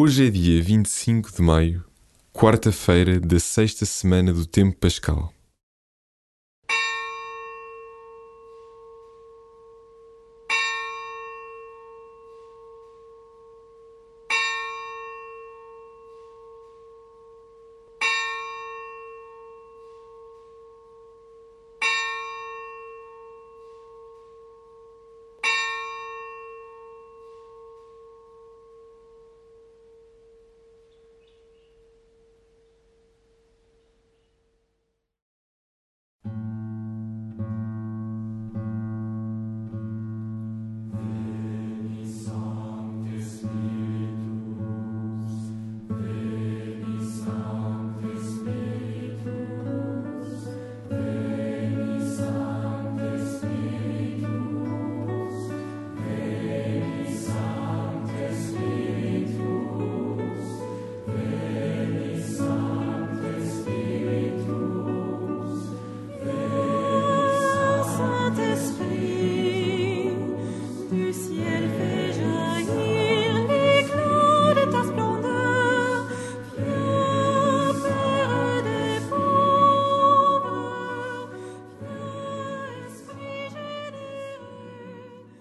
Hoje é dia 25 de maio, quarta-feira da sexta semana do Tempo Pascal.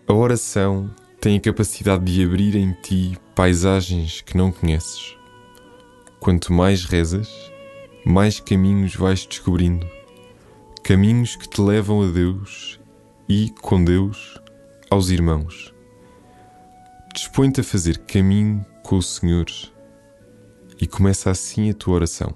A oração tem a capacidade de abrir em ti paisagens que não conheces. Quanto mais rezas, mais caminhos vais descobrindo. Caminhos que te levam a Deus e, com Deus, aos irmãos. Dispõe-te a fazer caminho com o Senhor e começa assim a tua oração.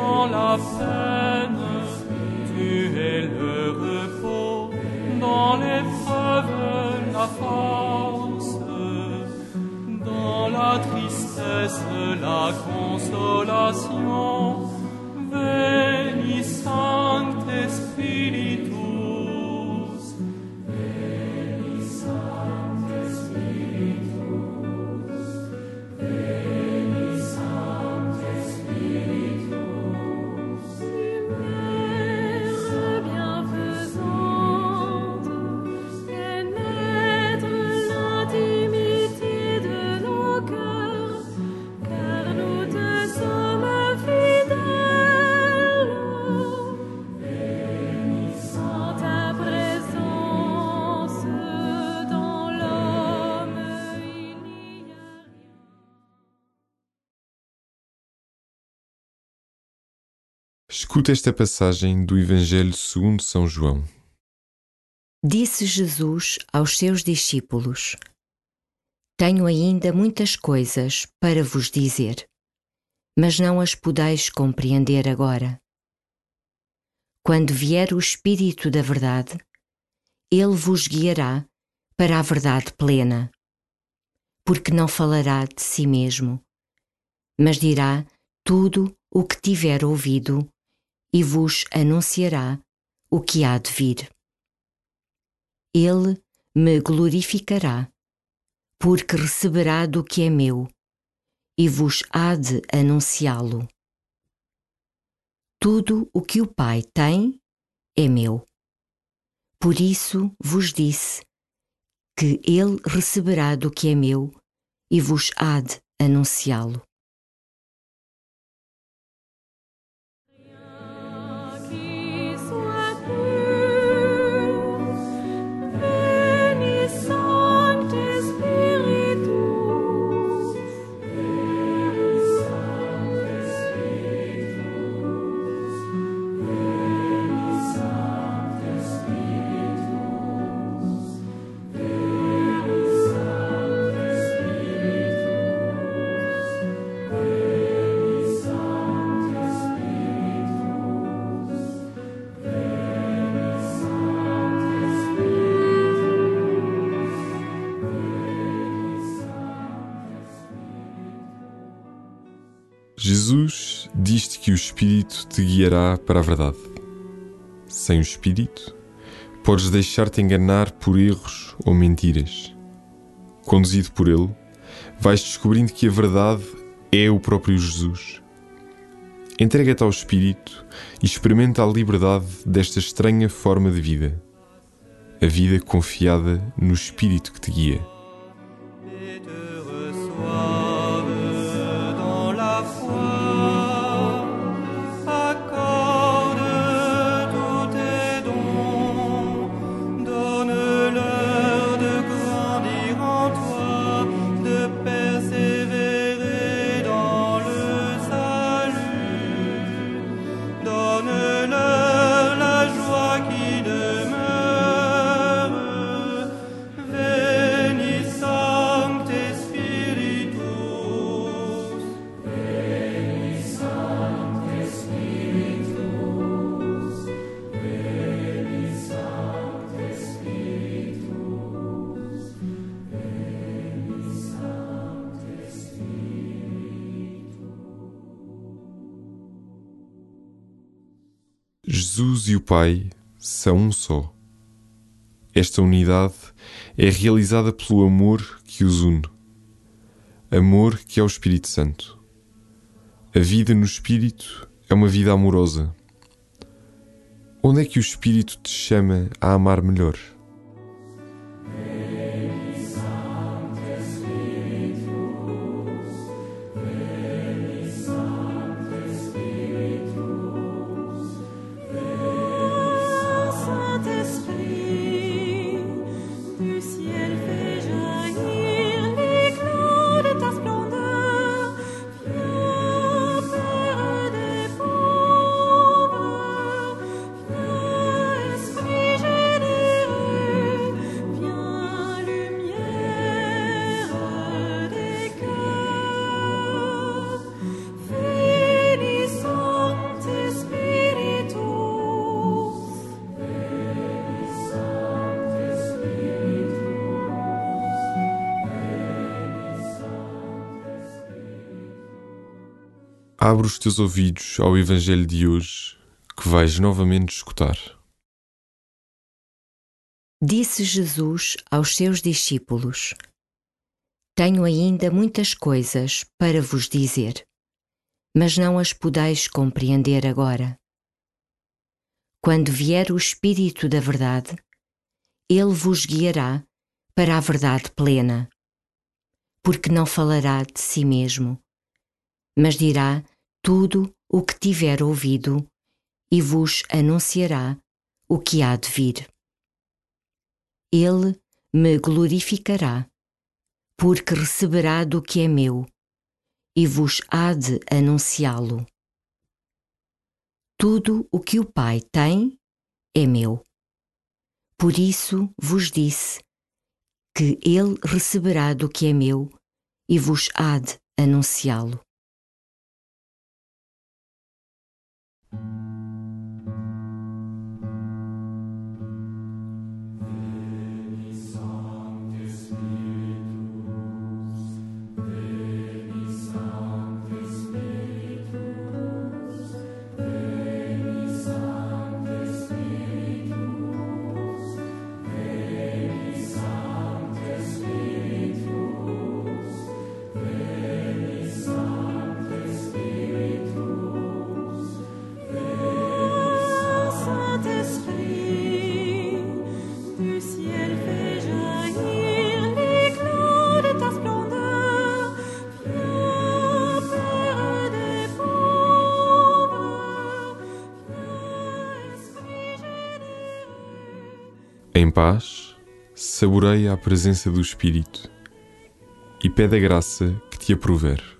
Dans la peine, tu es le repos, dans l'épreuve, la force, dans la tristesse, la consolation. Veni Escuta esta passagem do Evangelho segundo São João. Disse Jesus aos seus discípulos: Tenho ainda muitas coisas para vos dizer, mas não as podeis compreender agora. Quando vier o Espírito da Verdade, ele vos guiará para a verdade plena, porque não falará de si mesmo, mas dirá tudo o que tiver ouvido e vos anunciará o que há de vir. Ele me glorificará, porque receberá do que é meu e vos há de anunciá-lo. Tudo o que o Pai tem é meu. Por isso vos disse que ele receberá do que é meu e vos há de anunciá-lo. Jesus diz-te que o Espírito te guiará para a verdade. Sem o Espírito, podes deixar-te enganar por erros ou mentiras. Conduzido por Ele, vais descobrindo que a verdade é o próprio Jesus. Entrega-te ao Espírito e experimenta a liberdade desta estranha forma de vida. A vida confiada no Espírito que te guia. Jesus e o Pai são um só. Esta unidade é realizada pelo amor que os une. Amor que é o Espírito Santo. A vida no Espírito é uma vida amorosa. Onde é que o Espírito te chama a amar melhor? Abre os teus ouvidos ao Evangelho de hoje que vais novamente escutar. Disse Jesus aos seus discípulos: Tenho ainda muitas coisas para vos dizer, mas não as podeis compreender agora. Quando vier o Espírito da Verdade, ele vos guiará para a verdade plena, porque não falará de si mesmo, mas dirá tudo o que tiver ouvido e vos anunciará o que há de vir. Ele me glorificará, porque receberá do que é meu e vos há de anunciá-lo. Tudo o que o Pai tem é meu. Por isso vos disse que ele receberá do que é meu e vos há de anunciá-lo. Thank you. Em paz, saboreia a presença do Espírito e pede a graça que te aprover.